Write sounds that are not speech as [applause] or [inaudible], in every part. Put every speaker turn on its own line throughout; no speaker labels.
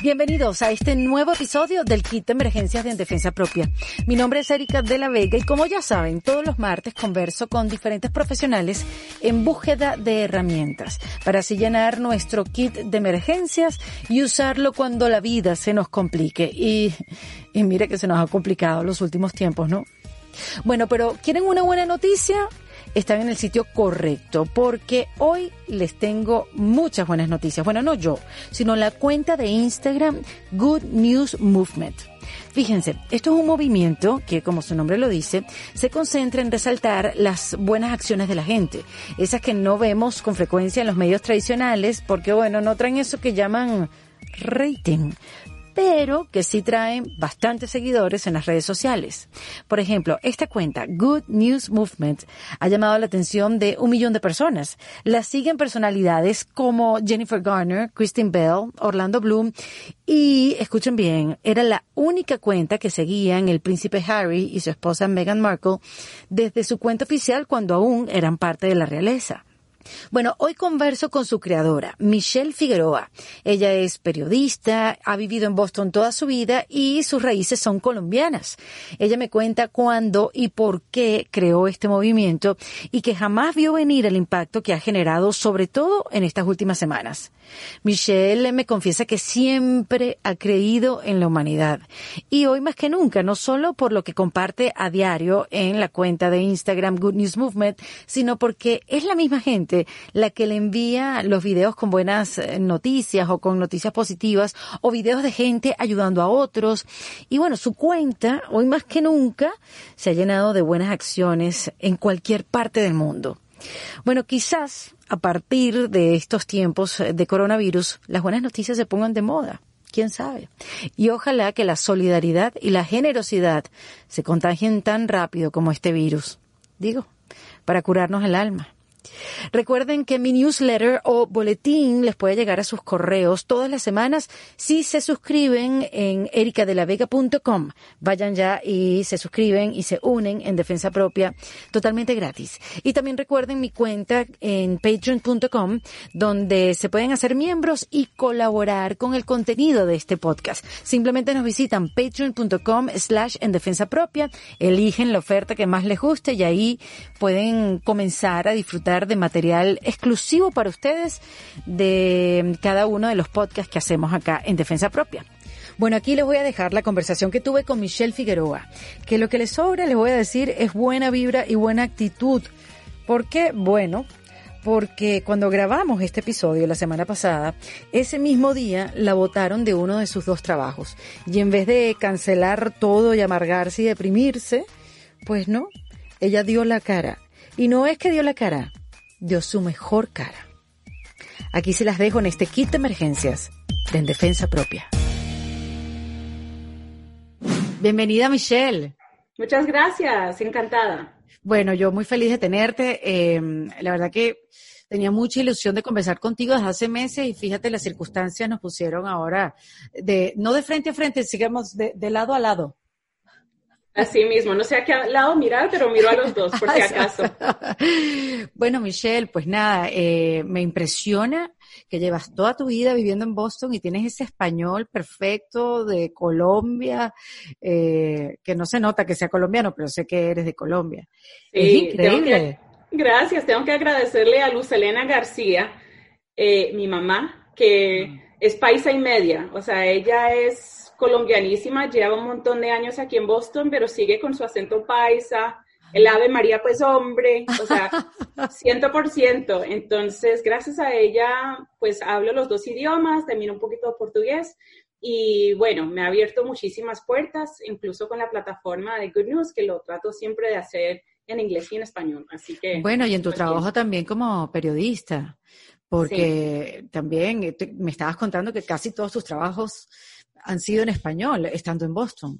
Bienvenidos a este nuevo episodio del Kit de Emergencias de en Defensa Propia. Mi nombre es Erika de la Vega y como ya saben, todos los martes converso con diferentes profesionales en búsqueda de herramientas para así llenar nuestro kit de emergencias y usarlo cuando la vida se nos complique. Y, y mire que se nos ha complicado los últimos tiempos, ¿no? Bueno, pero ¿quieren una buena noticia? Están en el sitio correcto porque hoy les tengo muchas buenas noticias. Bueno, no yo, sino la cuenta de Instagram Good News Movement. Fíjense, esto es un movimiento que, como su nombre lo dice, se concentra en resaltar las buenas acciones de la gente, esas que no vemos con frecuencia en los medios tradicionales, porque bueno, no traen eso que llaman rating, pero que sí traen bastantes seguidores en las redes sociales. Por ejemplo, esta cuenta, Good News Movement, ha llamado la atención de un millón de personas. La siguen personalidades como Jennifer Garner, Kristen Bell, Orlando Bloom y, escuchen bien, era la única cuenta que seguían el príncipe Harry y su esposa Meghan Markle desde su cuenta oficial cuando aún eran parte de la realeza. Bueno, hoy converso con su creadora, Michelle Figueroa. Ella es periodista, ha vivido en Boston toda su vida y sus raíces son colombianas. Ella me cuenta cuándo y por qué creó este movimiento y que jamás vio venir el impacto que ha generado, sobre todo en estas últimas semanas. Michelle me confiesa que siempre ha creído en la humanidad y hoy más que nunca, no solo por lo que comparte a diario en la cuenta de Instagram Good News Movement, sino porque es la misma gente la que le envía los videos con buenas eh, noticias o con noticias positivas o videos de gente ayudando a otros. Y bueno, su cuenta hoy más que nunca se ha llenado de buenas acciones en cualquier parte del mundo. Bueno, quizás a partir de estos tiempos de coronavirus, las buenas noticias se pongan de moda. ¿Quién sabe? Y ojalá que la solidaridad y la generosidad se contagien tan rápido como este virus. Digo, para curarnos el alma. Recuerden que mi newsletter o boletín les puede llegar a sus correos todas las semanas si se suscriben en ericadelavega.com. Vayan ya y se suscriben y se unen en defensa propia totalmente gratis. Y también recuerden mi cuenta en patreon.com donde se pueden hacer miembros y colaborar con el contenido de este podcast. Simplemente nos visitan patreon.com slash en defensa propia, eligen la oferta que más les guste y ahí pueden comenzar a disfrutar de material exclusivo para ustedes de cada uno de los podcasts que hacemos acá en Defensa Propia. Bueno, aquí les voy a dejar la conversación que tuve con Michelle Figueroa, que lo que les sobra, les voy a decir, es buena vibra y buena actitud. ¿Por qué? Bueno, porque cuando grabamos este episodio la semana pasada, ese mismo día la votaron de uno de sus dos trabajos. Y en vez de cancelar todo y amargarse y deprimirse, pues no, ella dio la cara. Y no es que dio la cara, dio su mejor cara. Aquí se las dejo en este kit de emergencias de En Defensa Propia. Bienvenida Michelle.
Muchas gracias, encantada.
Bueno, yo muy feliz de tenerte. Eh, la verdad que tenía mucha ilusión de conversar contigo desde hace meses y fíjate, las circunstancias nos pusieron ahora de, no de frente a frente, sigamos de, de lado a lado.
Así mismo, no sé a qué lado mirar, pero miro a los dos, por si [laughs] acaso. [laughs]
bueno, Michelle, pues nada, eh, me impresiona que llevas toda tu vida viviendo en Boston y tienes ese español perfecto de Colombia, eh, que no se nota que sea colombiano, pero sé que eres de Colombia. es increíble.
gracias, tengo que agradecerle a Luz Elena García, eh, mi mamá, que mm. es paisa y media, o sea, ella es colombianísima, lleva un montón de años aquí en Boston, pero sigue con su acento paisa, el Ave María, pues hombre, o sea, [laughs] ciento por ciento. Entonces, gracias a ella, pues hablo los dos idiomas, también un poquito de portugués. Y bueno, me ha abierto muchísimas puertas, incluso con la plataforma de Good News, que lo trato siempre de hacer en inglés y en español. Así que.
Bueno, y en tu trabajo también como periodista, porque también eh, me estabas contando que casi todos tus trabajos han sido en español, estando en Boston.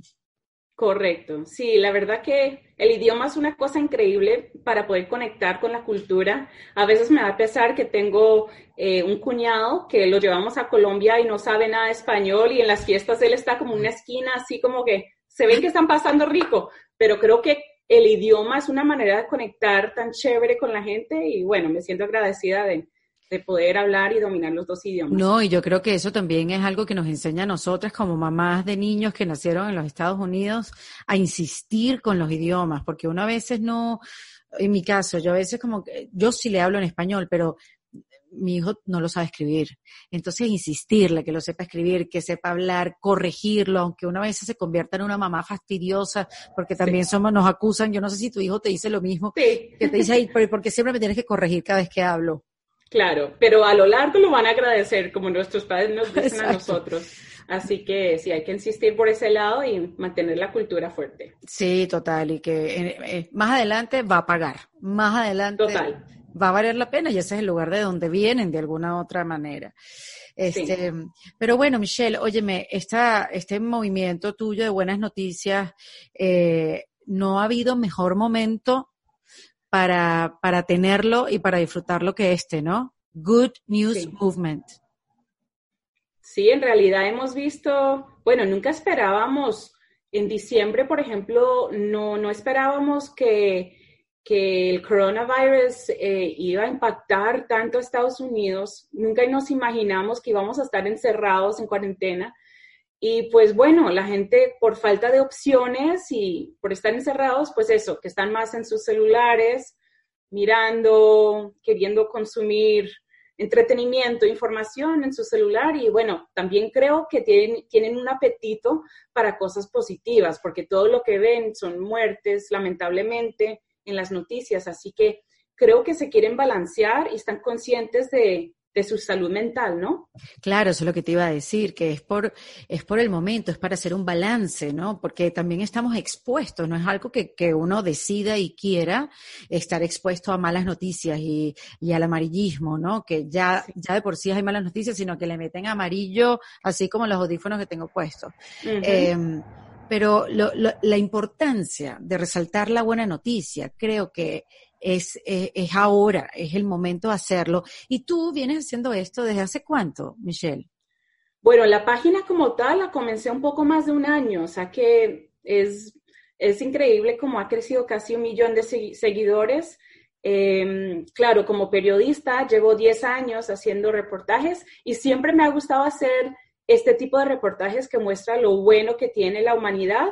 Correcto, sí, la verdad que el idioma es una cosa increíble para poder conectar con la cultura. A veces me da pesar que tengo eh, un cuñado que lo llevamos a Colombia y no sabe nada español y en las fiestas él está como una esquina así como que se ven que están pasando rico, pero creo que el idioma es una manera de conectar tan chévere con la gente y bueno, me siento agradecida de, de poder hablar y dominar los dos idiomas.
No, y yo creo que eso también es algo que nos enseña a nosotras como mamás de niños que nacieron en los Estados Unidos a insistir con los idiomas, porque uno a veces no, en mi caso, yo a veces como que, yo sí le hablo en español, pero mi hijo no lo sabe escribir. Entonces, insistirle que lo sepa escribir, que sepa hablar, corregirlo, aunque una vez se convierta en una mamá fastidiosa, porque también somos, nos acusan, yo no sé si tu hijo te dice lo mismo, que te dice, ay, porque siempre me tienes que corregir cada vez que hablo.
Claro, pero a lo largo lo van a agradecer, como nuestros padres nos dicen a nosotros. Así que sí, hay que insistir por ese lado y mantener la cultura fuerte.
Sí, total, y que eh, eh, más adelante va a pagar, más adelante va a valer la pena y ese es el lugar de donde vienen de alguna otra manera. Este, Pero bueno, Michelle, óyeme, esta, este movimiento tuyo de buenas noticias, eh, no ha habido mejor momento para, para tenerlo y para disfrutarlo que este, ¿no? Good News Movement.
Sí, en realidad hemos visto, bueno, nunca esperábamos, en diciembre, por ejemplo, no, no esperábamos que, que el coronavirus eh, iba a impactar tanto a Estados Unidos. Nunca nos imaginamos que íbamos a estar encerrados en cuarentena. Y pues bueno, la gente por falta de opciones y por estar encerrados, pues eso, que están más en sus celulares, mirando, queriendo consumir entretenimiento, información en su celular. Y bueno, también creo que tienen, tienen un apetito para cosas positivas, porque todo lo que ven son muertes, lamentablemente, en las noticias, así que creo que se quieren balancear y están conscientes de, de su salud mental, ¿no?
Claro, eso es lo que te iba a decir, que es por, es por el momento, es para hacer un balance, ¿no? Porque también estamos expuestos, no es algo que, que uno decida y quiera estar expuesto a malas noticias y, y al amarillismo, ¿no? Que ya, ya de por sí hay malas noticias, sino que le meten amarillo, así como los audífonos que tengo puestos. Em, pero lo, la importancia de resaltar la buena noticia, creo que es, es ahora, es el momento de hacerlo. ¿Y tú vienes haciendo esto desde hace cuánto, Michelle?
Bueno, la página como tal la comencé un poco más de un año, o sea que es, es increíble cómo ha crecido casi un millón de seguidores. Em, claro, como periodista llevo 10 años haciendo reportajes y siempre me ha gustado hacer este tipo de reportajes que muestra lo bueno que tiene la humanidad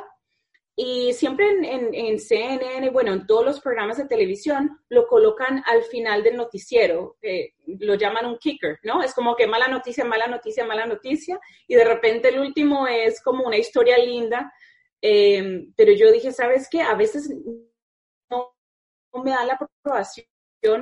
y siempre en, en, CNN, bueno, en todos los programas de televisión, lo colocan al final del noticiero, lo llaman un kicker, ¿no? Es como que mala noticia, mala noticia, mala noticia, y de repente el último es como una historia linda, eh, pero yo dije, ¿sabes qué? A veces no, me da la aprobación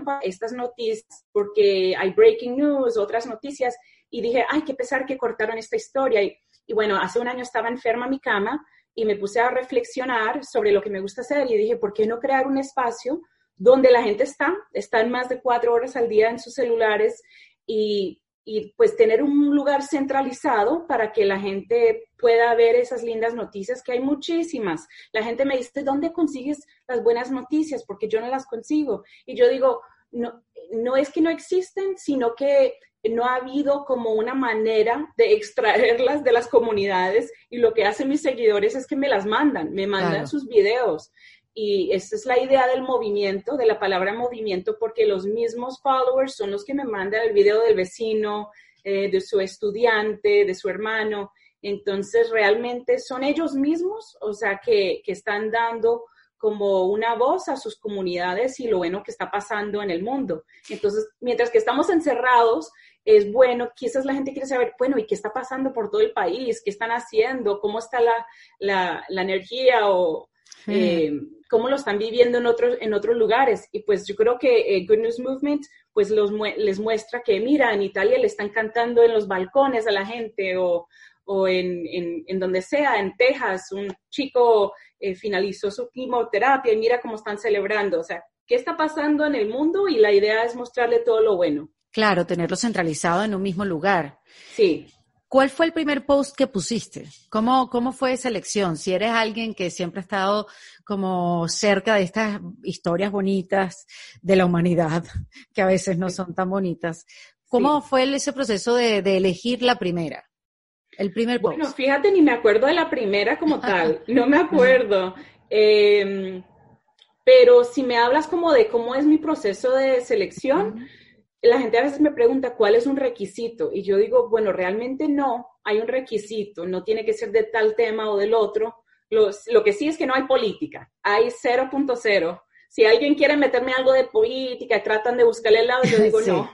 para estas noticias, porque hay breaking news, otras noticias, y dije, ay, qué pesar que cortaron esta historia, y, y bueno, hace un año estaba enferma en mi cama, y me puse a reflexionar sobre lo que me gusta hacer y dije, ¿por qué no crear un espacio donde la gente está, están más de cuatro horas al día en sus celulares y, y pues tener un lugar centralizado para que la gente pueda ver esas lindas noticias, que hay muchísimas. La gente me dice, ¿dónde consigues las buenas noticias? Porque yo no las consigo. Y yo digo, no, no es que no existen, sino que no ha habido como una manera de extraerlas de las comunidades y lo que hacen mis seguidores es que me las mandan, me mandan sus videos. Y esa es la idea del movimiento, de la palabra movimiento, porque los mismos followers son los que me mandan el video del vecino, eh, de su estudiante, de su hermano. Entonces, realmente son ellos mismos, o sea, que, que están dando como una voz a sus comunidades y lo bueno que está pasando en el mundo. Entonces, mientras que estamos encerrados, es bueno, quizás la gente quiere saber, bueno, ¿y qué está pasando por todo el país? ¿Qué están haciendo? ¿Cómo está la, la, la energía o eh, cómo lo están viviendo en otros, en otros lugares? Y pues yo creo que eh, Good News Movement pues los, les muestra que, mira, en Italia le están cantando en los balcones a la gente o, o en, en, en, donde sea, en Texas, un chico eh, finalizó su quimioterapia y mira cómo están celebrando. O sea, ¿qué está pasando en el mundo? Y la idea es mostrarle todo lo bueno.
Claro, tenerlo centralizado en un mismo lugar.
Sí.
¿Cuál fue el primer post que pusiste? ¿Cómo, cómo fue esa elección? Si eres alguien que siempre ha estado como cerca de estas historias bonitas de la humanidad, [laughs] que a veces no son tan bonitas, ¿cómo fue ese proceso de, elegir la primera? El primer post.
Bueno, fíjate, ni me acuerdo de la primera como tal, no me acuerdo. Em, pero si me hablas como de cómo es mi proceso de selección, la gente a veces me pregunta cuál es un requisito y yo digo, bueno, realmente no hay un requisito, no tiene que ser de tal tema o del otro. lo que sí es que no hay política, hay 0.0. Si alguien quiere meterme algo de política tratan de buscarle el lado, yo [laughs] digo no.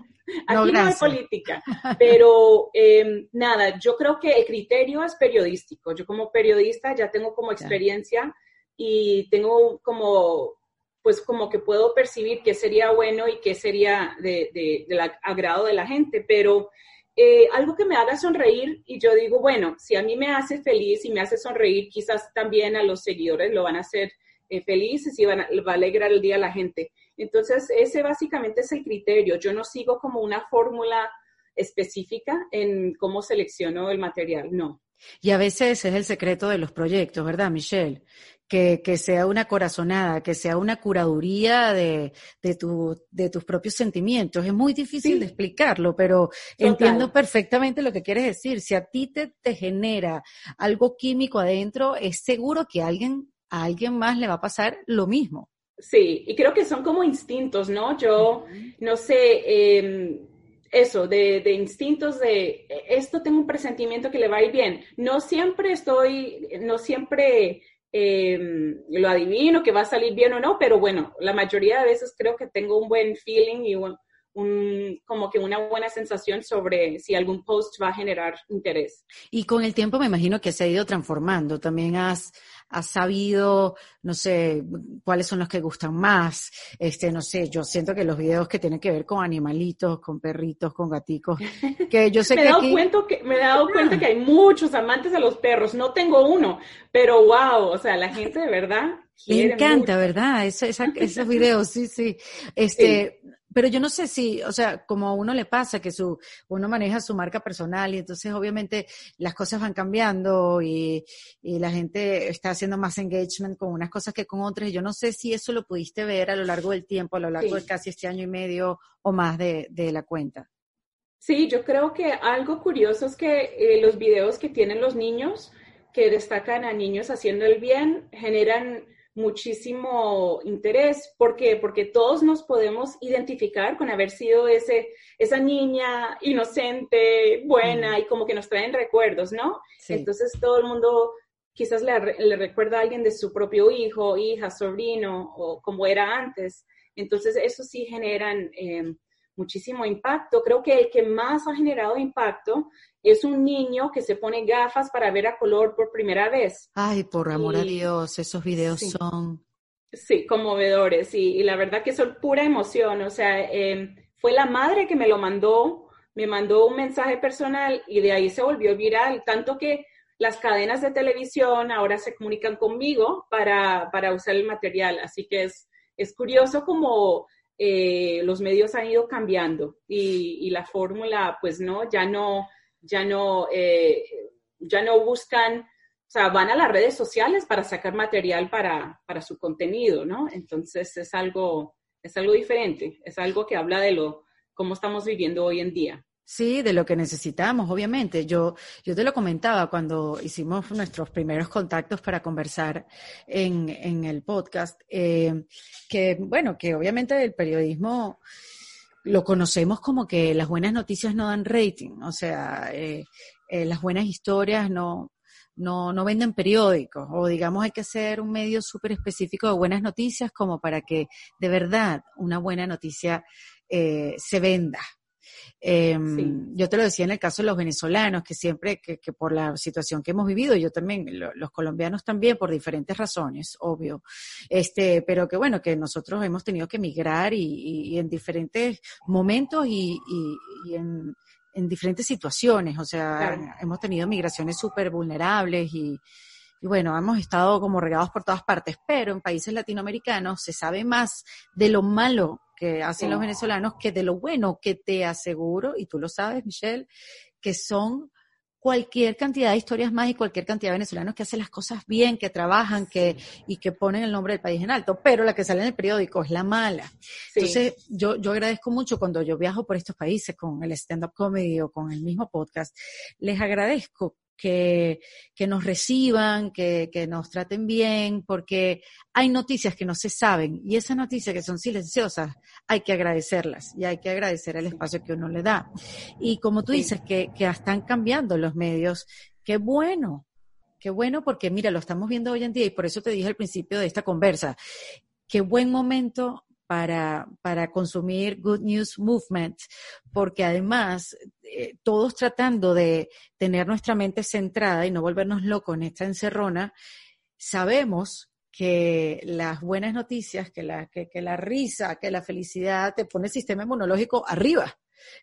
Aquí no, hay política, [laughs] pero em, nada, yo creo que el criterio es periodístico. Yo como periodista ya tengo como experiencia y tengo como pues como que puedo percibir qué sería bueno y qué sería de, del agrado de la gente, pero eh, algo que me haga sonreír y yo digo, bueno, si a mí me hace feliz y me hace sonreír, quizás también a los seguidores lo van a hacer eh, felices y van va a alegrar el día a la gente. Entonces, ese básicamente es el criterio. Yo no sigo como una fórmula específica en cómo selecciono el material, no.
Y a veces es el secreto de los proyectos, ¿verdad, Michelle? que, sea una corazonada, que sea una curaduría de, de, tu, de tus propios sentimientos. Es muy difícil de explicarlo, pero entiendo perfectamente lo que quieres decir. Si a ti te, te genera algo químico adentro, es seguro que a alguien, a alguien más le va a pasar lo mismo.
Sí, y creo que son como instintos, ¿no? Yo, no sé, em, eso, de, de, instintos de esto tengo un presentimiento que le va a ir bien. No siempre estoy, no siempre Em, lo adivino que va a salir bien o no, pero bueno, la mayoría de veces creo que tengo un buen feeling y un, como que una buena sensación sobre si algún post va a generar interés.
Y con el tiempo me imagino que se ha ido transformando. También has, has sabido, no sé, cuáles son los que gustan más. Este, no sé, yo siento que los videos que tienen que ver con animalitos, con perritos, con gaticos, que yo [laughs] sé
me
que,
he dado cuenta que me he dado cuenta que hay muchos amantes de los perros. No tengo uno, pero wow, o sea, la gente de verdad
me encanta, ¿verdad? esos [laughs] videos, sí, sí. Este, pero yo no sé si, o sea, como a uno le pasa que su, uno maneja su marca personal y entonces obviamente las cosas van cambiando y, y la gente está haciendo más engagement con unas cosas que con otras. yo no sé si eso lo pudiste ver a lo largo del tiempo, a lo largo de casi este año y medio o más de, de la cuenta.
Sí, yo creo que algo curioso es que eh, los videos que tienen los niños, que destacan a niños haciendo el bien, generan muchísimo interés. ¿Por qué? Porque todos nos podemos identificar con haber sido ese, esa niña inocente, buena y como que nos traen recuerdos, ¿no? Entonces todo el mundo quizás le, recuerda a alguien de su propio hijo, hija, sobrino o como era antes. Entonces eso sí generan eh, muchísimo impacto. Creo que el que más ha generado impacto es un niño que se pone gafas para ver a color por primera vez.
Ay, por amor a Dios, esos videos son...
Sí, conmovedores y, la verdad que son pura emoción. O sea, em, fue la madre que me lo mandó, me mandó un mensaje personal y de ahí se volvió viral, tanto que las cadenas de televisión ahora se comunican conmigo para, para usar el material. Así que es, es curioso como eh, los medios han ido cambiando y, y la fórmula, pues no, ya no ya no, eh, ya no buscan, o sea, van a las redes sociales para sacar material para, para su contenido, ¿no? Entonces es algo, es algo diferente, es algo que habla de lo, cómo estamos viviendo hoy en día.
Sí, de lo que necesitamos, obviamente. Yo, yo te lo comentaba cuando hicimos nuestros primeros contactos para conversar en, en el podcast, eh, que bueno, que obviamente el periodismo lo conocemos como que las buenas noticias no dan rating, o sea, eh, eh, las buenas historias no, no, no venden periódicos, o digamos hay que hacer un medio súper específico de buenas noticias como para que de verdad una buena noticia eh, se venda, Em, yo te lo decía en el caso de los venezolanos, que siempre, que, por la situación que hemos vivido, yo también, los colombianos también, por diferentes razones, obvio, este, pero que bueno, que nosotros hemos tenido que emigrar y, en diferentes momentos y, en, diferentes situaciones, o sea, hemos tenido migraciones súper vulnerables y, y bueno, hemos estado como regados por todas partes, pero en países latinoamericanos se sabe más de lo malo que hacen los venezolanos que de lo bueno que te aseguro, y tú lo sabes, Michelle, que son cualquier cantidad de historias más y cualquier cantidad de venezolanos que hacen las cosas bien, que trabajan, que, y que ponen el nombre del país en alto, pero la que sale en el periódico es la mala. Entonces, yo, yo agradezco mucho cuando yo viajo por estos países con el stand-up comedy o con el mismo podcast, les agradezco que, que nos reciban, que, que nos traten bien, porque hay noticias que no se saben y esas noticias que son silenciosas hay que agradecerlas y hay que agradecer el espacio que uno le da. Y como tú dices, que, que están cambiando los medios, qué bueno, qué bueno porque mira, lo estamos viendo hoy en día y por eso te dije al principio de esta conversa, qué buen momento para, para consumir Good News Movement, porque además eh, todos tratando de tener nuestra mente centrada y no volvernos locos en esta encerrona, sabemos que las buenas noticias, que la, que, que la risa, que la felicidad te pone el sistema inmunológico arriba.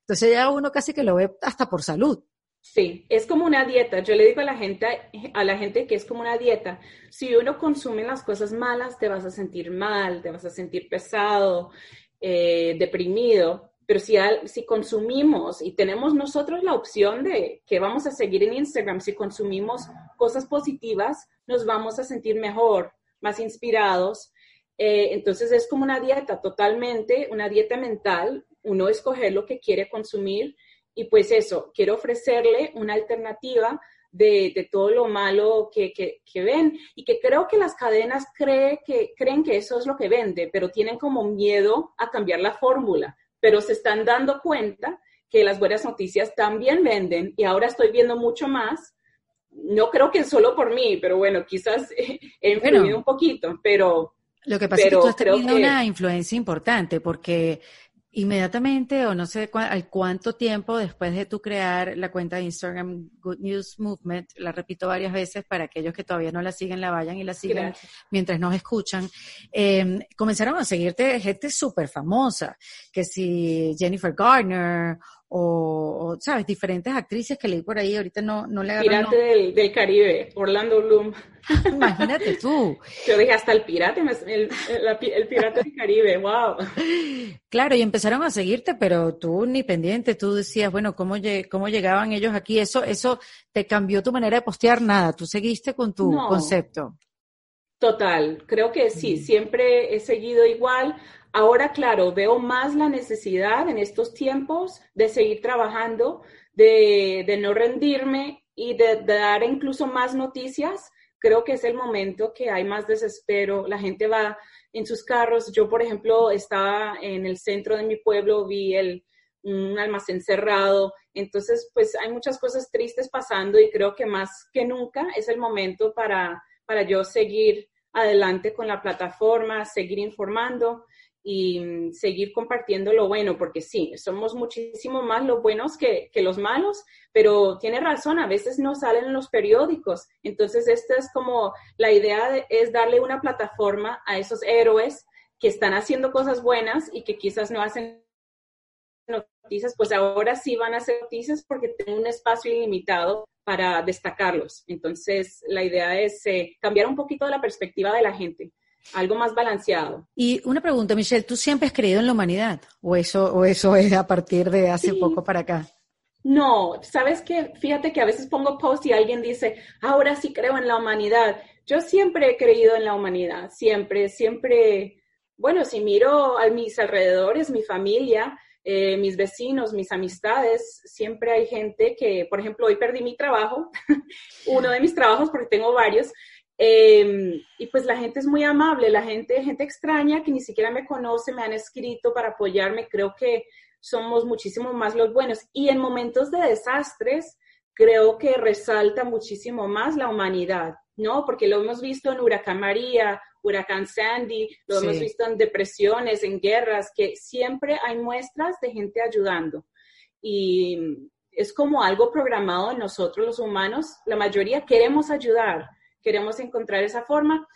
Entonces ya uno casi que lo ve hasta por salud.
Sí, es como una dieta. Yo le digo a la gente, a la gente que es como una dieta. Si uno consume las cosas malas, te vas a sentir mal, te vas a sentir pesado, eh, deprimido. Pero si, si consumimos y tenemos nosotros la opción de que vamos a seguir en Instagram, si consumimos cosas positivas, nos vamos a sentir mejor, más inspirados. Eh, entonces es como una dieta totalmente, una dieta mental. Uno escoger lo que quiere consumir y pues eso, quiero ofrecerle una alternativa de, todo lo malo que, ven y que creo que las cadenas cree que, creen que eso es lo que vende, pero tienen como miedo a cambiar la fórmula, pero se están dando cuenta que las buenas noticias también venden y ahora estoy viendo mucho más. No creo que solo por mí, pero bueno, quizás [laughs] he influido un poquito, pero...
Lo que pasa es que tú has tenido una influencia importante porque Inmediatamente, o no sé al cuánto tiempo después de tu crear la cuenta de Instagram Good News Movement, la repito varias veces para aquellos que todavía no la siguen, la vayan y la sigan mientras nos escuchan, eh, comenzaron a seguirte gente súper famosa, que si Jennifer Garner o, ¿sabes? Diferentes actrices que leí por ahí, ahorita no, no le
agarro. Pirate del, del, Caribe, Orlando Bloom.
Imagínate tú. [laughs]
Yo dije, hasta el pirate, el, el, pirate del Caribe, wow. [laughs]
Claro, y empezaron a seguirte, pero tú ni pendiente, tú decías, bueno, ¿cómo, cómo llegaban ellos aquí? Eso, eso te cambió tu manera de postear nada, tú seguiste con tu concepto.
Total, creo que sí, siempre he seguido igual. Ahora, claro, veo más la necesidad en estos tiempos de seguir trabajando, de, no rendirme y de, dar incluso más noticias. Creo que es el momento que hay más desespero. La gente va en sus carros. Yo, por ejemplo, estaba en el centro de mi pueblo, vi el, un almacén cerrado. Entonces, pues hay muchas cosas tristes pasando y creo que más que nunca es el momento para, para yo seguir adelante con la plataforma, seguir informando y mm, seguir compartiendo lo bueno, porque sí, somos muchísimo más los buenos que, los malos, pero tiene razón, a veces no salen en los periódicos. Entonces, esta es como la idea de, es darle una plataforma a esos héroes que están haciendo cosas buenas y que quizás no hacen noticias, pues ahora sí van a hacer noticias porque tienen un espacio ilimitado para destacarlos. Entonces, la idea es eh, cambiar un poquito la perspectiva de la gente algo más balanceado.
Y una pregunta, Michelle, ¿tú siempre has creído en la humanidad o eso, o eso es a partir de hace poco para acá?
No, sabes que fíjate que a veces pongo post y alguien dice, ahora sí creo en la humanidad. Yo siempre he creído en la humanidad, siempre, siempre, bueno, si miro a mis alrededores, mi familia, eh, mis vecinos, mis amistades, siempre hay gente que, por ejemplo, hoy perdí mi trabajo, [laughs] uno de mis trabajos porque tengo varios, Em, y pues la gente es muy amable, la gente, gente extraña que ni siquiera me conoce, me han escrito para apoyarme, creo que somos muchísimo más los buenos. Y en momentos de desastres, creo que resalta muchísimo más la humanidad, ¿no? Porque lo hemos visto en Huracán María, Huracán Sandy, lo hemos visto en depresiones, en guerras, que siempre hay muestras de gente ayudando. Y es como algo programado en nosotros los humanos, la mayoría queremos ayudar queremos encontrar esa forma.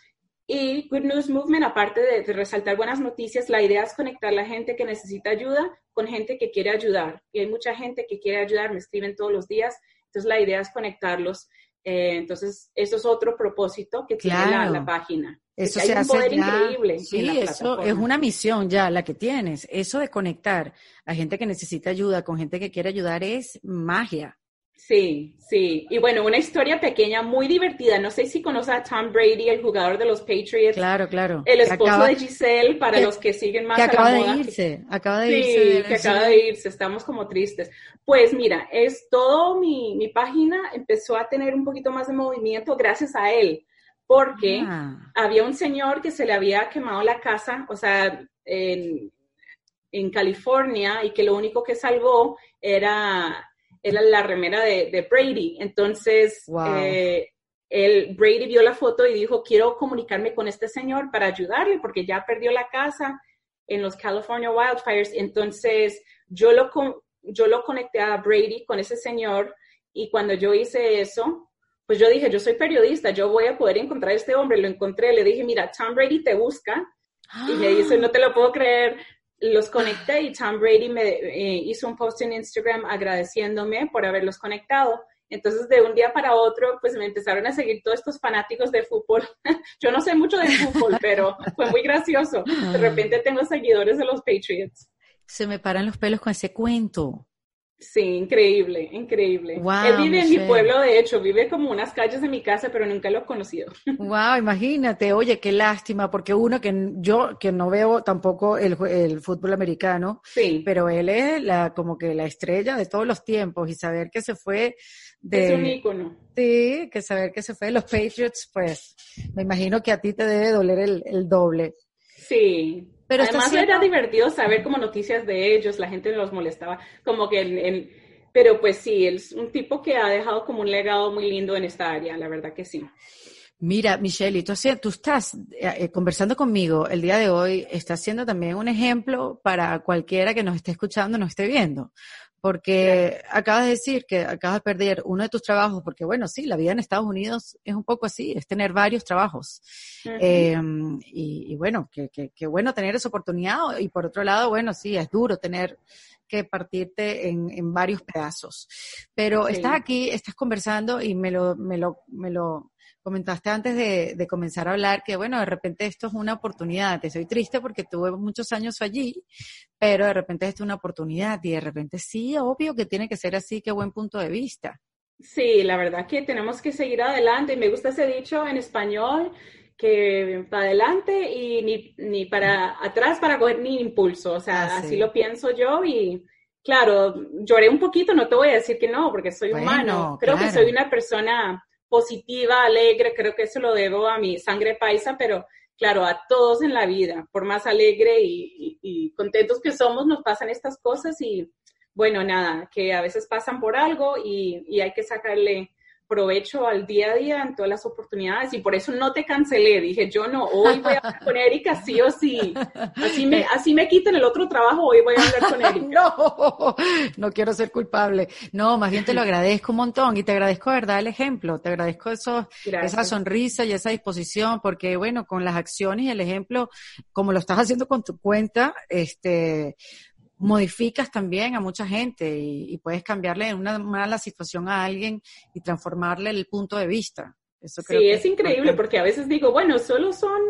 Y Good News Movement, aparte de, resaltar buenas noticias, la idea es conectar a la gente que necesita ayuda con gente que quiere ayudar. Y hay mucha gente que quiere ayudar, me escriben todos los días. Entonces, la idea es conectarlos. Eh, entonces, eso es otro propósito que tiene la, página.
Eso se hace poder increíble. Sí, eso es una misión ya la que tienes. Eso de conectar a gente que necesita ayuda con gente que quiere ayudar es magia.
Sí, sí. Y bueno, una historia pequeña, muy divertida. No sé si conoce a Tom Brady, el jugador de los Patriots.
Claro, claro.
El esposo de Giselle, para los que siguen más
que acaba
a la moda.
de irse, acaba de
sí,
irse.
que acaba de irse. Estamos como tristes. Pues mira, es todo mi, mi página empezó a tener un poquito más de movimiento gracias a él. Porque
Ah.
había un señor que se le había quemado la casa, o sea, en, en California, y que lo único que salvó era, era la remera de, de Brady. Entonces,
Wow.
eh, el Brady vio la foto y dijo, quiero comunicarme con este señor para ayudarle, porque ya perdió la casa en los California wildfires. Entonces, yo lo, yo lo conecté a Brady con ese señor, y cuando yo hice eso, pues yo dije, yo soy periodista, yo voy a poder encontrar a este hombre. Lo encontré, le dije, mira, Tom Brady te busca. Y me dice, no te lo puedo creer. Los conecté y Tom Brady me eh, hizo un post en Instagram agradeciéndome por haberlos conectado. Entonces, de un día para otro, pues me empezaron a seguir todos estos fanáticos de fútbol. [laughs] Yo no sé mucho de fútbol, pero fue muy gracioso. De repente tengo seguidores de los Patriots.
Se me paran los pelos con ese cuento.
Sí, increíble, increíble.
Wow,
Él vive en mi pueblo, de hecho, vive como unas calles de mi casa, pero nunca lo he conocido. [laughs]
Wow, imagínate, oye, qué lástima, porque uno que yo que no veo tampoco el, el fútbol americano,
Sí,
pero él es la como que la estrella de todos los tiempos y saber que se fue de
es un ícono.
sí, que saber que se fue de los Patriots, pues me imagino que a ti te debe doler el, el doble.
Sí.
Pero
Además
haciendo-
era divertido saber como noticias de ellos, la gente los molestaba, como que en, en- pero pues sí, él es un tipo que ha dejado como un legado muy lindo en esta área, la verdad que sí.
Mira, Michelle, y tú, estás eh, eh, conversando conmigo el día de hoy, estás siendo también un ejemplo para cualquiera que nos esté escuchando, nos esté viendo. Porque acabas de decir que acabas de perder uno de tus trabajos, porque bueno, sí, la vida en Estados Unidos es un poco así, es tener varios trabajos. Eh, y, y bueno, que, que, que bueno tener esa oportunidad. Y por otro lado, bueno, sí, es duro tener que partirte en, en varios pedazos. Pero
Sí.
estás aquí, estás conversando y me lo, me lo, me lo comentaste antes de, de comenzar a hablar que, bueno, de repente esto es una oportunidad. Te soy triste porque tuve muchos años allí, pero de repente esto es una oportunidad y de repente sí, obvio que tiene que ser así, qué buen punto de vista.
Sí, la verdad que tenemos que seguir adelante. Y me gusta ese dicho en español que para adelante y ni, ni para atrás para coger ni impulso. O sea,
Ah, sí.
así lo pienso yo y claro, lloré un poquito, no te voy a decir que no, porque soy
Bueno,
humano. Creo que soy una persona positiva, alegre, creo que eso lo debo a mi sangre paisa, pero claro, a todos en la vida, por más alegre y, contentos que somos, nos pasan estas cosas y bueno, nada, que a veces pasan por algo y hay que sacarle provecho al día a día en todas las oportunidades y por eso no te cancelé, dije yo no, hoy voy a hablar con Erika sí o sí, así me, así me quiten el otro trabajo, hoy voy a hablar con Erika. [laughs]
No, no quiero ser culpable. No, más bien te lo agradezco un montón y te agradezco, de verdad, el ejemplo. Te agradezco esos, esa sonrisa y esa disposición, porque bueno, con las acciones y el ejemplo, como lo estás haciendo con tu cuenta, este, modificas también a mucha gente y, y puedes cambiarle una mala situación a alguien y transformarle el punto de vista. Eso creo
Sí,
que
es increíble porque a veces digo, bueno, solo son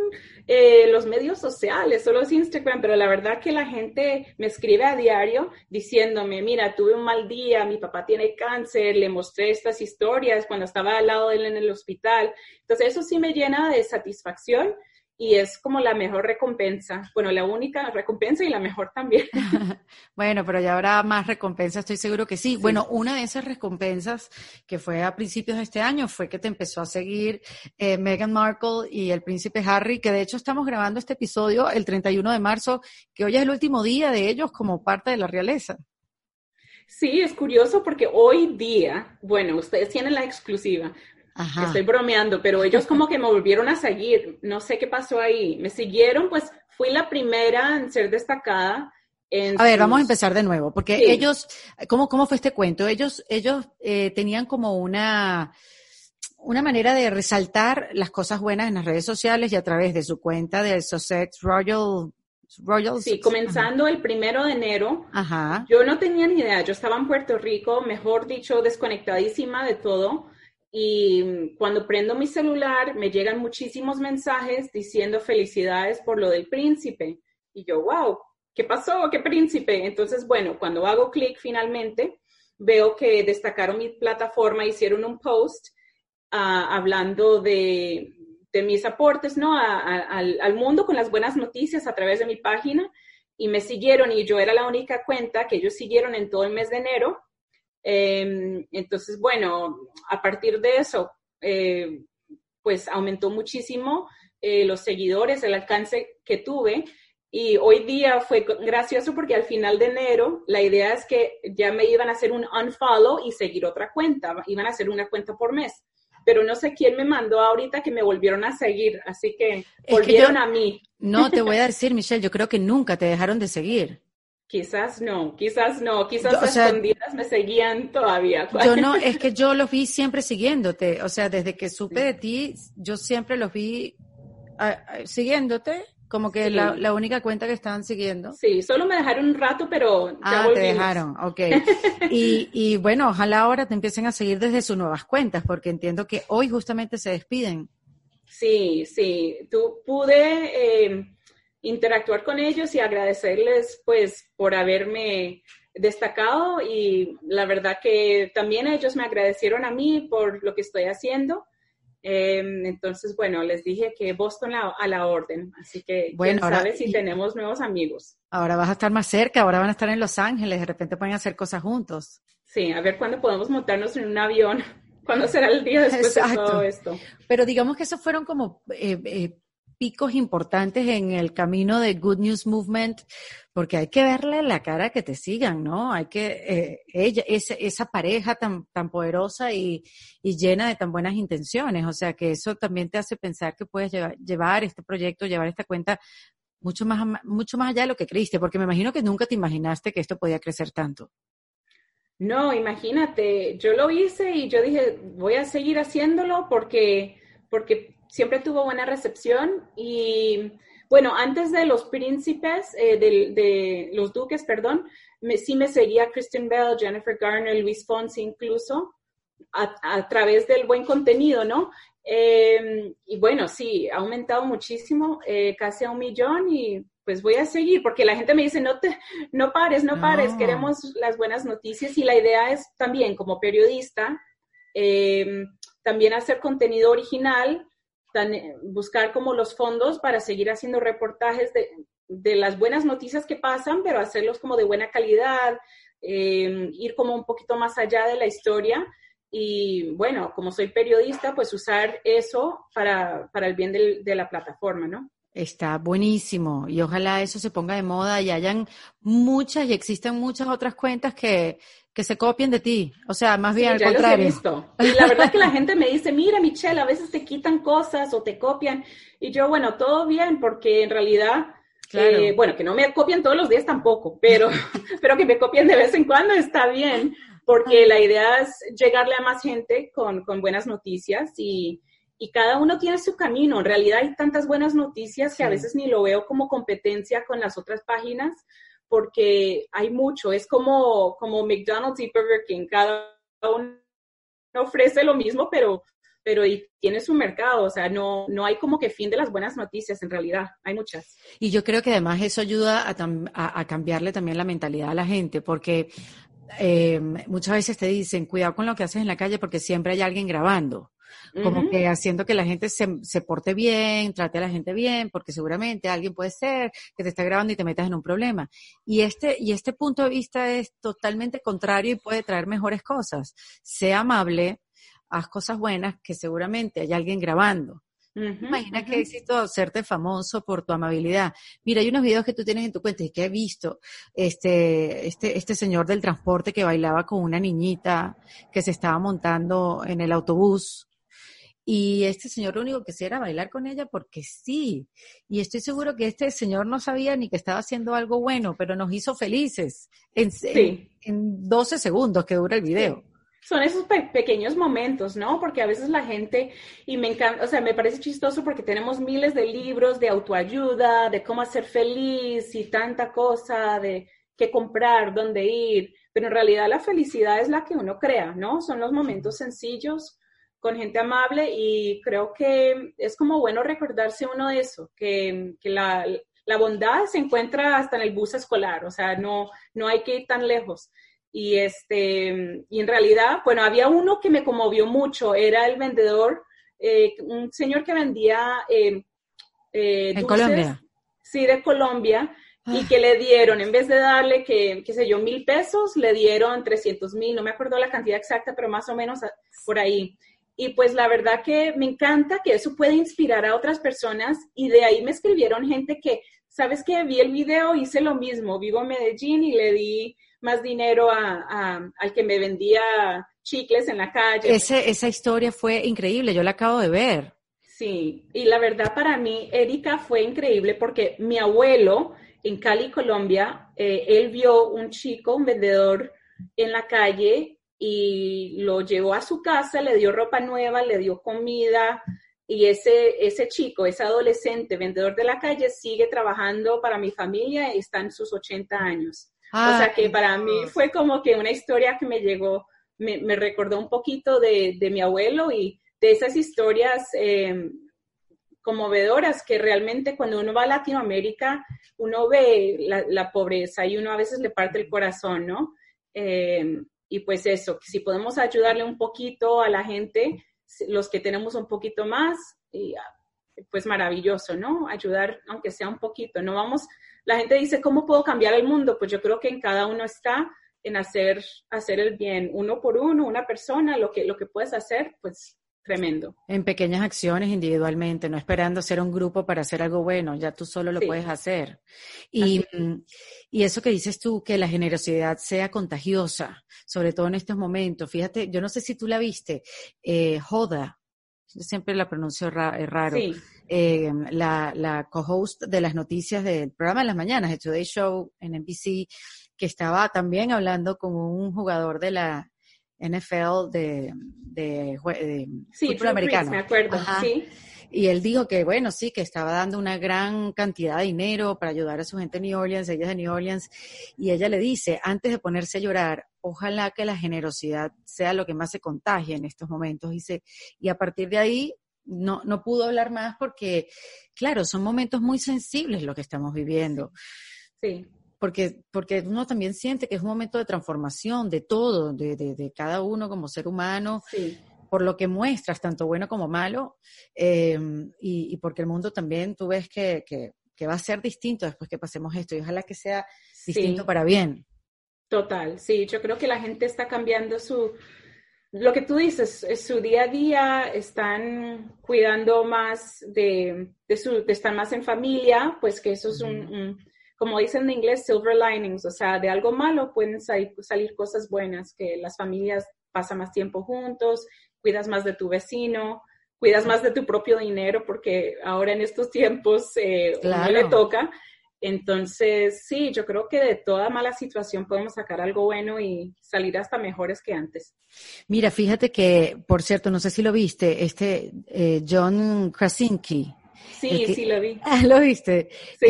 eh, los medios sociales, solo es Instagram, pero la verdad que la gente me escribe a diario diciéndome, mira, tuve un mal día, mi papá tiene cáncer, le mostré estas historias cuando estaba al lado de él en el hospital. Entonces eso sí me llena de satisfacción y es como la mejor recompensa, bueno, la única recompensa y la mejor también. [laughs]
Bueno, pero ya habrá más recompensas, estoy seguro que sí. Bueno, una de esas recompensas que fue a principios de este año fue que te empezó a seguir eh, Meghan Markle y el príncipe Harry, que de hecho estamos grabando este episodio el 31 de marzo, que hoy es el último día de ellos como parte de la realeza.
Sí, es curioso porque hoy día, bueno, ustedes tienen la exclusiva,
Ajá.
Estoy bromeando, pero ellos como que me volvieron a seguir. No sé qué pasó ahí. Me siguieron, pues fui la primera en ser destacada. En
A ver, vamos a empezar de nuevo, porque
Sí.
ellos, ¿cómo, ¿cómo fue este cuento? Ellos, ellos eh, tenían como una, una manera de resaltar las cosas buenas en las redes sociales y a través de su cuenta de Sussex Royal, Royal
Sí, comenzando el primero de enero.
Ajá.
Yo no tenía ni idea. Yo estaba en Puerto Rico, mejor dicho, desconectadísima de todo. Y cuando prendo mi celular, me llegan muchísimos mensajes diciendo felicidades por lo del príncipe. Y yo, wow, ¿qué pasó? ¿Qué príncipe? Entonces, bueno, cuando hago clic finalmente, veo que destacaron mi plataforma, hicieron un post ah, hablando de, mis aportes ¿no? al, al, mundo con las buenas noticias a través de mi página y me siguieron y yo era la única cuenta que ellos siguieron en todo el mes de enero. Em, entonces, bueno, a partir de eso, eh, pues aumentó muchísimo eh, los seguidores, el alcance que tuve. Y hoy día fue gracioso porque al final de enero la idea es que ya me iban a hacer un unfollow y seguir otra cuenta, iban a hacer una cuenta por mes. Pero no sé quién me mandó ahorita que me volvieron a seguir, así que volvieron a mí.
No, te voy a [laughs] decir, Michelle, yo creo que nunca te dejaron de seguir.
Quizás no, quizás no, quizás a escondidas me seguían todavía.
Yo no, [laughs] es que yo los vi siempre siguiéndote, o sea, desde que supe de ti, yo siempre los vi siguiéndote, como que la, la, única cuenta que estaban siguiendo.
Sí, solo me dejaron un rato, pero ya
Ah, te dejaron, ok. [laughs] y, y bueno, ojalá ahora te empiecen a seguir desde sus nuevas cuentas, porque entiendo que hoy justamente se despiden.
Sí, sí, tú pude eh, interactuar con ellos y agradecerles pues por haberme destacado y la verdad que también ellos me agradecieron a mí por lo que estoy haciendo. Em, entonces, bueno, les dije que Boston a la orden, así que bueno, quién sabe si tenemos nuevos amigos.
Ahora vas a estar más cerca, ahora van a estar en Los Ángeles, de repente pueden hacer cosas juntos.
Sí, a ver cuándo podemos montarnos en un avión, [laughs] cuándo será el día después de todo esto.
Pero digamos que esos fueron como eh, eh, picos importantes en el camino de Good News Movement, porque hay que verle la cara que te sigan, ¿no? Hay que, eh, ella, esa, esa pareja tan, poderosa y, y, llena de tan buenas intenciones, o sea que eso también te hace pensar que puedes llevar, llevar este proyecto, llevar esta cuenta mucho más, mucho más allá de lo que creíste, porque me imagino que nunca te imaginaste que esto podía crecer tanto.
No, imagínate, yo lo hice y yo dije, voy a seguir haciéndolo porque, porque siempre tuvo buena recepción y bueno, antes de los príncipes, eh, de, los duques, perdón, me, sí me seguía Kristen Bell, Jennifer Garner, Luis Fonsi incluso, a, través del buen contenido, ¿no? Em, y bueno, sí, ha aumentado muchísimo, eh, casi a un millón y pues voy a seguir, porque la gente me dice, no te, no pares, no pares, queremos las buenas noticias y la idea es también como periodista, em, también hacer contenido original, buscar como los fondos para seguir haciendo reportajes de, de, las buenas noticias que pasan, pero hacerlos como de buena calidad, eh, ir como un poquito más allá de la historia. Y bueno, como soy periodista, pues usar eso para, para el bien de la plataforma, ¿no?
Está buenísimo y ojalá eso se ponga de moda y hayan muchas y existan muchas otras cuentas que, que se copien de ti. O sea, más bien al contrario.
visto. Y la verdad que la [laughs] gente me dice, mira Michelle, a veces te quitan cosas o te copian. Y yo, bueno, todo bien, porque en realidad, eh, bueno, que no me copian todos los días tampoco, pero, [laughs] pero que me copien de vez en cuando está bien, porque la idea es llegarle a más gente con, con buenas noticias y y cada uno tiene su camino. En realidad hay tantas buenas noticias que a veces ni lo veo como competencia con las otras páginas porque hay mucho. Es como, como McDonald's y Burger King. Cada uno ofrece lo mismo, pero, pero tiene su mercado. O sea, no, no hay como que fin de las buenas noticias en realidad. Hay muchas.
Y yo creo que además eso ayuda a, a, cambiarle también la mentalidad a la gente porque eh, muchas veces te dicen, cuidado con lo que haces en la calle porque siempre hay alguien grabando como que haciendo que la gente se, se, porte bien, trate a la gente bien, porque seguramente alguien puede ser que te está grabando y te metas en un problema. Y este, y este punto de vista es totalmente contrario y puede traer mejores cosas. Sea amable, haz cosas buenas, que seguramente hay alguien grabando. Imagina qué éxito hacerte famoso por tu amabilidad. Mira, hay unos videos que tú tienes en tu cuenta y que he visto este, este, este señor del transporte que bailaba con una niñita que se estaba montando en el autobús y este señor lo único que hacía era bailar con ella porque sí. Y estoy seguro que este señor no sabía ni que estaba haciendo algo bueno, pero nos hizo felices en, en, 12 segundos que dura el video.
Son esos pequeños momentos, ¿no? Porque a veces la gente, y me encanta, o sea, me parece chistoso porque tenemos miles de libros de autoayuda, de cómo hacer feliz y tanta cosa, de qué comprar, dónde ir, pero en realidad la felicidad es la que uno crea, ¿no? Son los momentos sencillos con gente amable y creo que es como bueno recordarse uno de eso, que, la, bondad se encuentra hasta en el bus escolar, o sea, no, no hay que ir tan lejos. Y, este, y en realidad, bueno, había uno que me conmovió mucho, era el vendedor, eh, un señor que vendía...
Eh, eh, ¿En Colombia?
Sí, de Colombia. Y ah. que le dieron, en vez de darle, que, qué sé yo, mil pesos, le dieron 300 mil, no me acuerdo la cantidad exacta, pero más o menos por ahí. Y pues la verdad que me encanta que eso puede inspirar a otras personas y de ahí me escribieron gente que, ¿sabes qué? Vi el video, hice lo mismo, vivo en Medellín y le di más dinero a, al que me vendía chicles en la calle.
Ese, esa historia fue increíble, yo la acabo de ver.
Sí, y la verdad para mí, Erika, fue increíble porque mi abuelo en Cali, Colombia, eh, él vio un chico, un vendedor en la calle y lo llevó a su casa, le dio ropa nueva, le dio comida y ese, ese chico, ese adolescente vendedor de la calle sigue trabajando para mi familia y está en sus 80 años. o sea que para mí fue como que una historia que me llegó, me, me recordó un poquito de, de, mi abuelo y de esas historias eh, conmovedoras que realmente cuando uno va a Latinoamérica, uno ve la, la, pobreza y uno a veces le parte el corazón, ¿no? Eh, y pues eso, si podemos ayudarle un poquito a la gente, los que tenemos un poquito más, y, ah, pues maravilloso, ¿no? Ayudar, aunque sea un poquito. No vamos, la gente dice, ¿cómo puedo cambiar el mundo? Pues yo creo que en cada uno está en hacer, hacer el bien, uno por uno, una persona, lo que, lo que puedes hacer, pues tremendo.
En pequeñas acciones individualmente, no esperando ser un grupo para hacer algo bueno, ya tú solo lo puedes hacer. Y, y, eso que dices tú, que la generosidad sea contagiosa, sobre todo en estos momentos. Fíjate, yo no sé si tú la viste, eh, Joda, siempre la pronuncio eh, raro. Eh, la, la co-host de las noticias del programa de las mañanas, el Today Show en NBC, que estaba también hablando con un jugador de la NFL de, de,
fútbol americano. me acuerdo, sí.
Y él dijo que, bueno, sí, que estaba dando una gran cantidad de dinero para ayudar a su gente en New Orleans, ella de New Orleans, y ella le dice, antes de ponerse a llorar, ojalá que la generosidad sea lo que más se contagie en estos momentos. Dice, y a partir de ahí no, no pudo hablar más porque, claro, son momentos muy sensibles lo que estamos viviendo.
Sí
porque, porque uno también siente que es un momento de transformación de todo, de, de, cada uno como ser humano, por lo que muestras, tanto bueno como malo, eh, y, porque el mundo también tú ves que, que, va a ser distinto después que pasemos esto, y ojalá que sea distinto para bien.
Total, sí, yo creo que la gente está cambiando su, lo que tú dices, es su día a día, están cuidando más de, de, su, de estar más en familia, pues que eso es un como dicen en inglés, silver linings, o sea, de algo malo pueden salir, cosas buenas, que las familias pasan más tiempo juntos, cuidas más de tu vecino, cuidas más de tu propio dinero, porque ahora en estos tiempos eh, no le toca. Entonces, sí, yo creo que de toda mala situación podemos sacar algo bueno y salir hasta mejores que antes.
Mira, fíjate que, por cierto, no sé si lo viste, este eh, John Krasinski.
Sí, sí, lo vi. [laughs]
¿Lo viste? Sí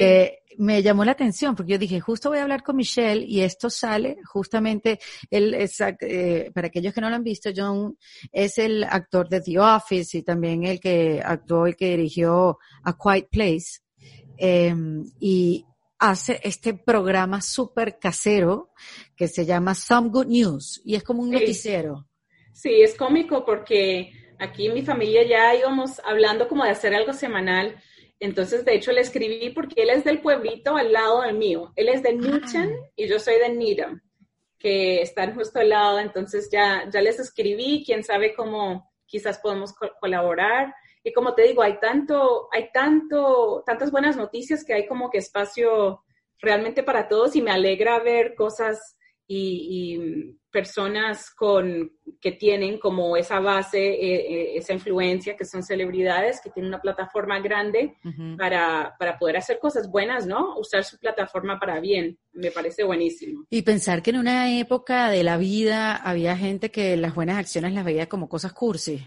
me llamó la atención porque yo dije, justo voy a hablar con Michelle y esto sale justamente, es, eh, para aquellos que no lo han visto, John es el actor de The Office y también el que actuó y que dirigió A Quiet Place. Em, y hace este programa súper casero que se llama Some Good News y es como un noticiero.
Sí, es cómico porque aquí en mi familia ya íbamos hablando como de hacer algo semanal entonces, de hecho, le escribí porque él es del pueblito al lado del mío. Él es de Newton y yo soy de Needham, que están justo al lado. Entonces, ya, ya les escribí, quién sabe cómo quizás podemos colaborar. Y como te digo, hay tanto, hay tanto, tantas buenas noticias que hay como que espacio realmente para todos y me alegra ver cosas y, personas con, que tienen como esa base, eh, eh, esa influencia, que son celebridades, que tienen una plataforma grande para, para, poder hacer cosas buenas, ¿no? Usar su plataforma para bien. Me parece buenísimo.
Y pensar que en una época de la vida había gente que las buenas acciones las veía como cosas cursi.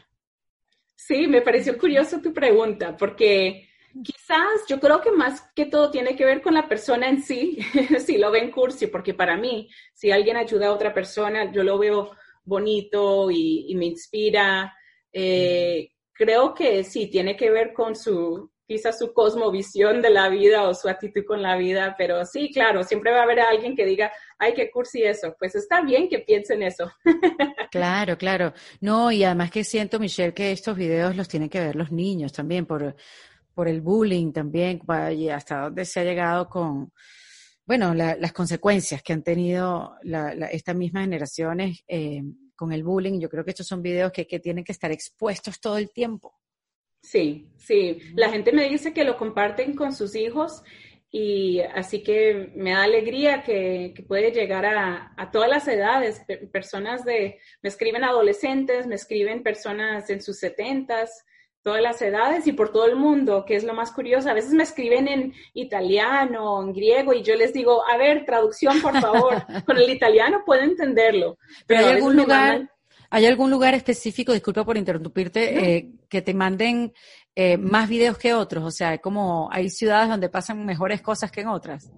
Sí, me pareció curioso tu pregunta, porque Quizás yo creo que más que todo tiene que ver con la persona en sí, [laughs] si lo ven cursi, porque para mí, si alguien ayuda a otra persona, yo lo veo bonito y, me inspira. Eh, creo que sí, tiene que ver con su, quizás su cosmovisión de la vida o su actitud con la vida, pero sí, claro, siempre va a haber alguien que diga, ay, qué cursi eso. Pues está bien que piensen eso. [laughs]
Claro, claro. No, y además que siento, Michelle, que estos videos los tienen que ver los niños también por, por el bullying también, y hasta dónde se ha llegado con, bueno, las consecuencias que han tenido estas mismas generaciones eh, con el bullying. Yo creo que estos son videos que, que tienen que estar expuestos todo el tiempo.
Sí, sí. La gente me dice que lo comparten con sus hijos y así que me da alegría que, puede llegar a, a, todas las edades, personas de, me escriben adolescentes, me escriben personas en sus setentas, todas las edades y por todo el mundo, que es lo más curioso. A veces me escriben en italiano, en griego, y yo les digo, a ver, traducción, por favor. [laughs] Con el italiano puedo entenderlo.
Pero, hay algún lugar, ¿hay algún lugar específico, disculpa por interrumpirte, eh, que te manden eh, más videos que otros? O sea, como hay ciudades donde pasan mejores cosas que en otras.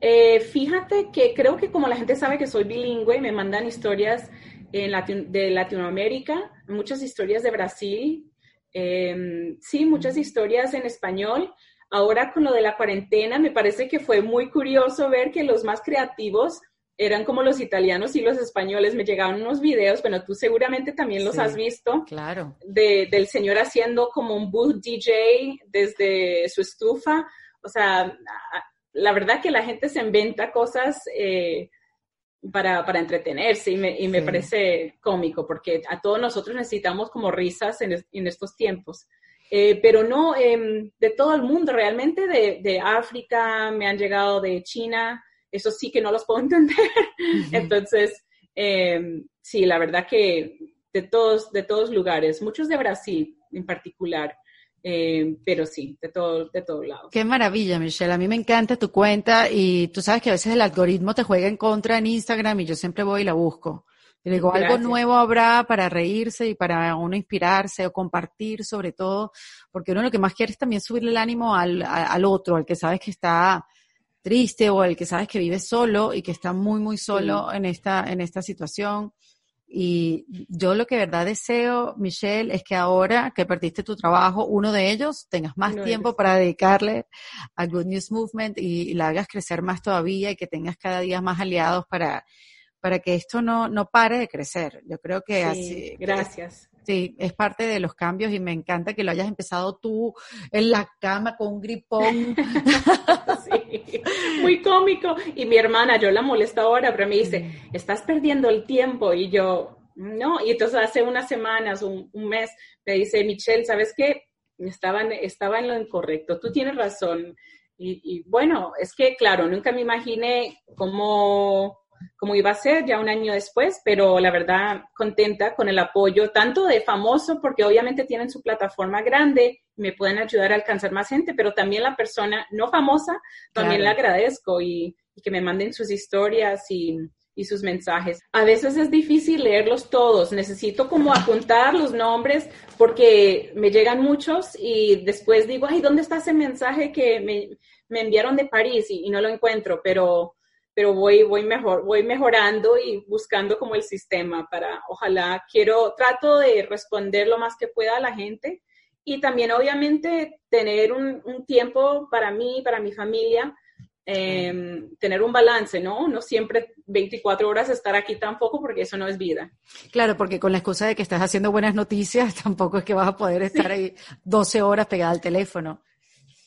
Eh, fíjate que creo que como la gente sabe que soy bilingüe, me mandan historias en de Latinoamérica, muchas historias de Brasil, eh, sí, muchas historias en español. Ahora con lo de la cuarentena, me parece que fue muy curioso ver que los más creativos eran como los italianos y los españoles. Me llegaban unos videos, bueno, tú seguramente también los has visto.
Claro.
del señor haciendo como un booth DJ desde su estufa. O sea, la verdad que la gente se inventa cosas eh, para, para, entretenerse y me, y me parece cómico porque a todos nosotros necesitamos como risas en, en estos tiempos. Eh, pero no em, de todo el mundo, realmente de, de, África, me han llegado de China, eso sí que no los puedo [laughs] entender. Entonces, em, sí, la verdad que de todos, de todos lugares, muchos de Brasil en particular. Eh, pero sí, de todo, de todos lados.
Qué maravilla, Michelle. A mí me encanta tu cuenta y tú sabes que a veces el algoritmo te juega en contra en Instagram y yo siempre voy y la busco. Y digo, algo nuevo habrá para reírse y para uno inspirarse o compartir sobre todo, porque uno lo que más quiere es también subirle el ánimo al, al otro, al que sabes que está triste o al que sabes que vive solo y que está muy, muy solo en, esta, en esta situación. Y yo lo que verdad deseo, Michelle, es que ahora que perdiste tu trabajo, uno de ellos, tengas más tiempo para dedicarle al Good News Movement y, la hagas crecer más todavía y que tengas cada día más aliados para, para que esto no, no pare de crecer. Yo creo que así.
Gracias.
Sí, es parte de los cambios y me encanta que lo hayas empezado tú en la cama con un gripón. [laughs]
sí, muy cómico. Y mi hermana, yo la molesto ahora, pero me dice, mm. estás perdiendo el tiempo. Y yo, no. Y entonces hace unas semanas, un, mes, me dice, Michelle, ¿sabes qué? Estaba en, estaba en lo incorrecto. Tú tienes razón. Y, y bueno, es que, claro, nunca me imaginé cómo como iba a ser ya un año después, pero la verdad contenta con el apoyo tanto de famoso, porque obviamente tienen su plataforma grande, me pueden ayudar a alcanzar más gente, pero también la persona no famosa, también le agradezco y, que me manden sus historias y, y sus mensajes. A veces es difícil leerlos todos, necesito como apuntar los nombres porque me llegan muchos y después digo, ay, ¿dónde está ese mensaje que me, me enviaron de París? Y, y, no lo encuentro, pero pero voy, voy, mejor, voy mejorando y buscando como el sistema para, ojalá, quiero, trato de responder lo más que pueda a la gente y también obviamente tener un, tiempo para mí, para mi familia, em, tener un balance, ¿no? No siempre 24 horas estar aquí tampoco porque eso no es vida.
Claro, porque con la excusa de que estás haciendo buenas noticias, [laughs] tampoco es que vas a poder estar ahí 12 horas pegada al teléfono.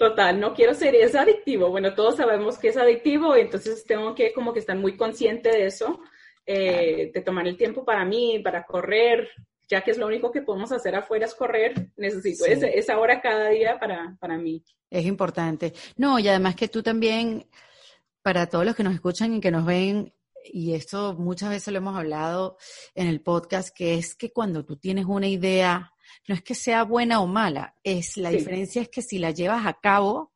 Total, no quiero ser, es adictivo. Bueno, todos sabemos que es adictivo, entonces tengo que como que estar muy consciente de eso, eh, de tomar el tiempo para mí, para correr, ya que es lo único que podemos hacer afuera es correr, necesito esa hora cada día para, para mí.
Es importante. No, y además que tú también, para todos los que nos escuchan y que nos ven, y esto muchas veces lo hemos hablado en el podcast, que es que cuando tú tienes una idea, no es que sea buena o mala, es la diferencia es que si la llevas a cabo,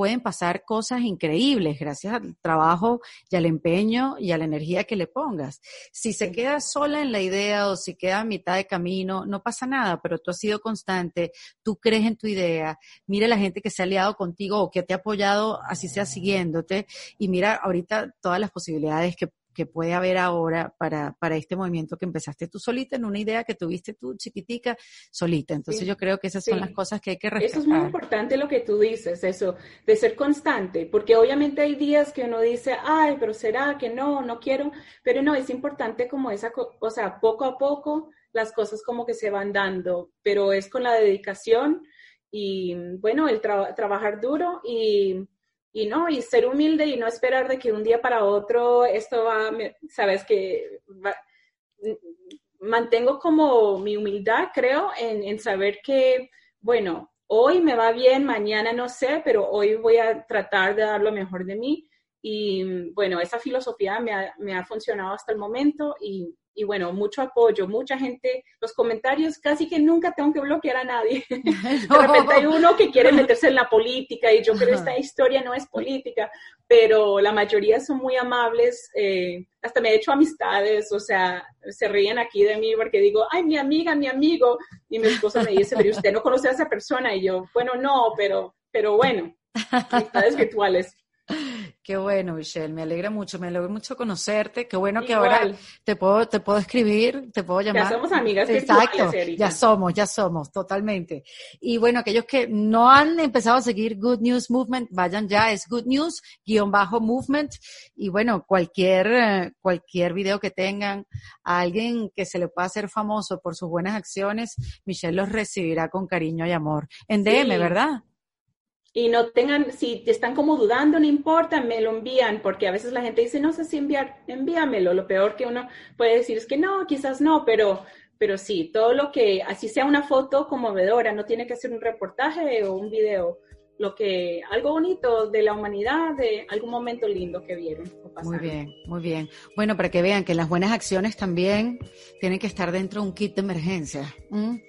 pueden pasar cosas increíbles gracias al trabajo y al empeño y a la energía que le pongas. Si se queda sola en la idea o si queda a mitad de camino, no pasa nada, pero tú has sido constante, tú crees en tu idea, mira la gente que se ha aliado contigo o que te ha apoyado, así sea siguiéndote, y mira ahorita todas las posibilidades que, que puede haber ahora para, para este movimiento que empezaste tú solita, en una idea que tuviste tú chiquitica, solita. Entonces yo creo que esas son las cosas que hay que respetar.
Eso es muy importante lo que tú dices, eso, de ser constante, porque obviamente hay días que uno dice, ay, pero será que no, no quiero, pero no, es importante como esa, o sea, poco a poco las cosas como que se van dando, pero es con la dedicación y bueno, el trabajar duro y y no, y ser humilde y no esperar de que un día para otro esto va, sabes que mantengo como mi humildad, creo, en, en, saber que, bueno, hoy me va bien, mañana no sé, pero hoy voy a tratar de dar lo mejor de mí. Y bueno, esa filosofía me ha, me ha funcionado hasta el momento y y bueno, mucho apoyo, mucha gente, los comentarios, casi que nunca tengo que bloquear a nadie. [laughs] De repente hay uno que quiere meterse en la política y yo creo que esta historia no es política, pero la mayoría son muy amables, eh, hasta me he hecho amistades, o sea, se ríen aquí de mí porque digo, ay, mi amiga, mi amigo, y mi esposa me dice, pero usted no conoce a esa persona, y yo, bueno, no, pero, pero bueno, [laughs] amistades virtuales.
Qué bueno, Michelle, me alegra mucho, me alegra mucho conocerte, qué bueno que ahora te puedo, te puedo escribir, te puedo llamar.
Ya somos amigas
Exacto, ya somos, ya somos, totalmente. Y bueno, aquellos que no han empezado a seguir Good News Movement, vayan ya, es Good News, guion bajo Movement, y bueno, cualquier, cualquier video que tengan, a alguien que se le pueda hacer famoso por sus buenas acciones, Michelle los recibirá con cariño y amor. En DM, ¿verdad?
Y no tengan, si están como dudando, no importa, me lo envían, porque a veces la gente dice, no sé si enviar, envíamelo. Lo peor que uno puede decir es que no, quizás no, pero, pero sí, todo lo que, así sea una foto conmovedora, no tiene que ser un reportaje o un video, lo que, algo bonito de la humanidad, de algún momento lindo que vieron.
muy bien, muy bien. Bueno, para que vean que las buenas acciones también tienen que estar dentro de un kit de emergencia,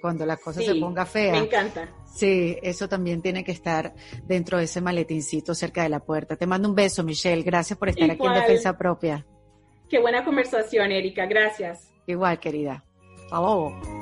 cuando la cosa se ponga fea.
Me encanta.
Sí, eso también tiene que estar dentro de ese maletincito cerca de la puerta. Te mando un beso, Michelle. Gracias por estar aquí en Defensa Propia.
Qué buena conversación, Erika. Gracias.
Igual, querida. Hasta